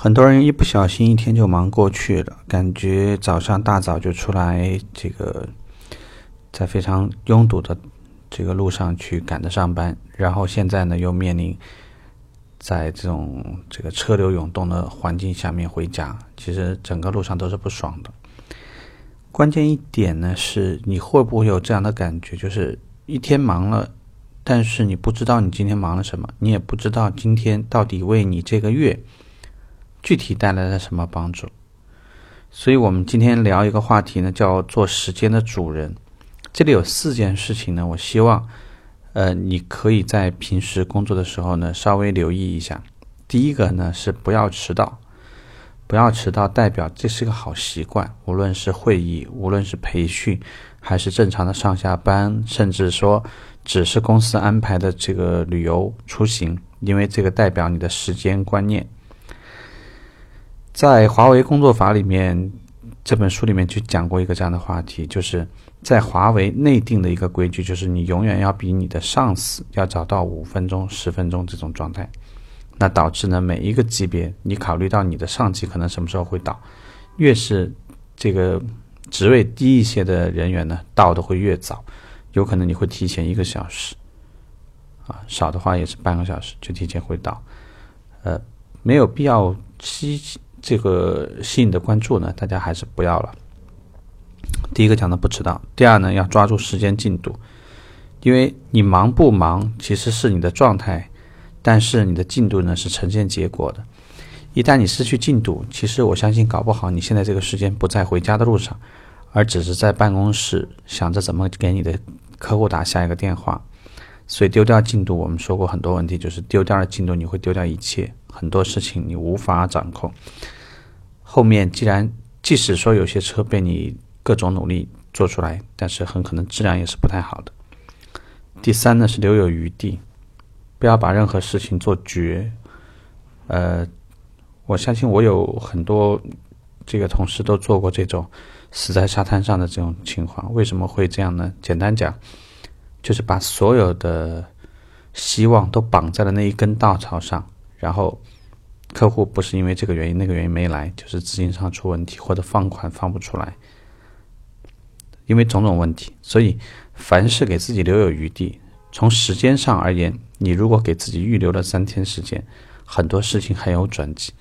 很多人一不小心一天就忙过去了，感觉早上大早就出来，这个在非常拥堵的这个路上去赶着上班，然后现在呢又面临在这种这个车流涌动的环境下面回家，其实整个路上都是不爽的。关键一点呢是，你会不会有这样的感觉，就是一天忙了，但是你不知道你今天忙了什么，你也不知道今天到底为你这个月。具体带来了什么帮助？所以我们今天聊一个话题呢，叫做时间的主人。这里有四件事情呢，我希望，呃，你可以在平时工作的时候呢，稍微留意一下。第一个呢是不要迟到，不要迟到代表这是个好习惯。无论是会议，无论是培训，还是正常的上下班，甚至说只是公司安排的这个旅游出行，因为这个代表你的时间观念。在华为工作法里面，这本书里面就讲过一个这样的话题，就是在华为内定的一个规矩，就是你永远要比你的上司要早到五分钟、十分钟这种状态。那导致呢，每一个级别，你考虑到你的上级可能什么时候会到，越是这个职位低一些的人员呢，到的会越早，有可能你会提前一个小时，啊，少的话也是半个小时就提前会到，呃，没有必要吸。这个吸引的关注呢，大家还是不要了。第一个讲的不迟到，第二呢要抓住时间进度，因为你忙不忙其实是你的状态，但是你的进度呢是呈现结果的。一旦你失去进度，其实我相信搞不好你现在这个时间不在回家的路上，而只是在办公室想着怎么给你的客户打下一个电话。所以丢掉进度，我们说过很多问题，就是丢掉了进度，你会丢掉一切，很多事情你无法掌控。后面既然即使说有些车被你各种努力做出来，但是很可能质量也是不太好的。第三呢是留有余地，不要把任何事情做绝。呃，我相信我有很多这个同事都做过这种死在沙滩上的这种情况。为什么会这样呢？简单讲。就是把所有的希望都绑在了那一根稻草上，然后客户不是因为这个原因那个原因没来，就是资金上出问题或者放款放不出来，因为种种问题，所以凡事给自己留有余地。从时间上而言，你如果给自己预留了三天时间，很多事情还有转机。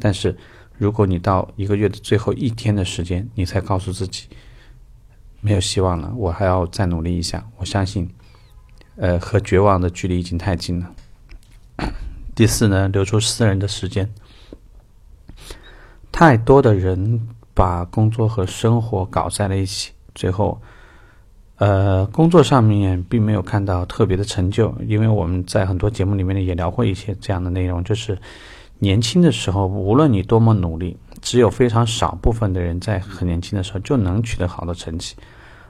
但是如果你到一个月的最后一天的时间，你才告诉自己。没有希望了，我还要再努力一下。我相信，呃，和绝望的距离已经太近了。第四呢，留出私人的时间。太多的人把工作和生活搞在了一起，最后，呃，工作上面并没有看到特别的成就。因为我们在很多节目里面呢也聊过一些这样的内容，就是年轻的时候，无论你多么努力。只有非常少部分的人在很年轻的时候就能取得好的成绩，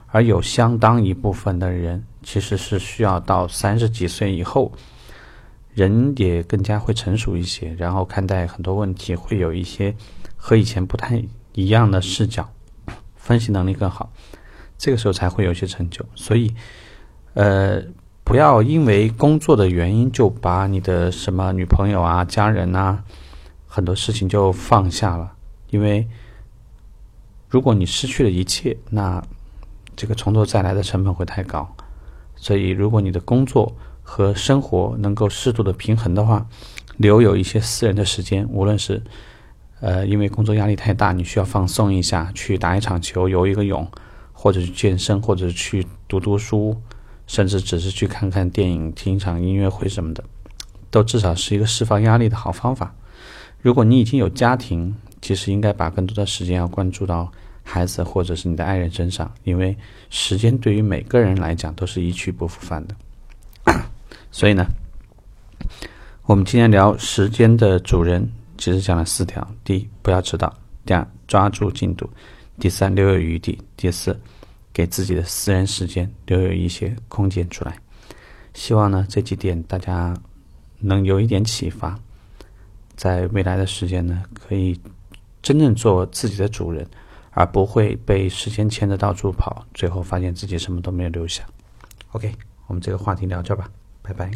而有相当一部分的人其实是需要到三十几岁以后，人也更加会成熟一些，然后看待很多问题会有一些和以前不太一样的视角，分析能力更好，这个时候才会有些成就。所以，呃，不要因为工作的原因就把你的什么女朋友啊、家人啊，很多事情就放下了。因为，如果你失去了一切，那这个从头再来的成本会太高。所以，如果你的工作和生活能够适度的平衡的话，留有一些私人的时间，无论是呃因为工作压力太大，你需要放松一下，去打一场球、游一个泳，或者去健身，或者去读读书，甚至只是去看看电影、听一场音乐会什么的，都至少是一个释放压力的好方法。如果你已经有家庭，其实应该把更多的时间要关注到孩子或者是你的爱人身上，因为时间对于每个人来讲都是一去不复返的。所以呢，我们今天聊时间的主人，其实讲了四条：第一，不要迟到；第二，抓住进度；第三，留有余地；第四，给自己的私人时间留有一些空间出来。希望呢这几点大家能有一点启发，在未来的时间呢可以。真正做自己的主人，而不会被时间牵着到处跑，最后发现自己什么都没有留下。OK，我们这个话题聊这吧，拜拜。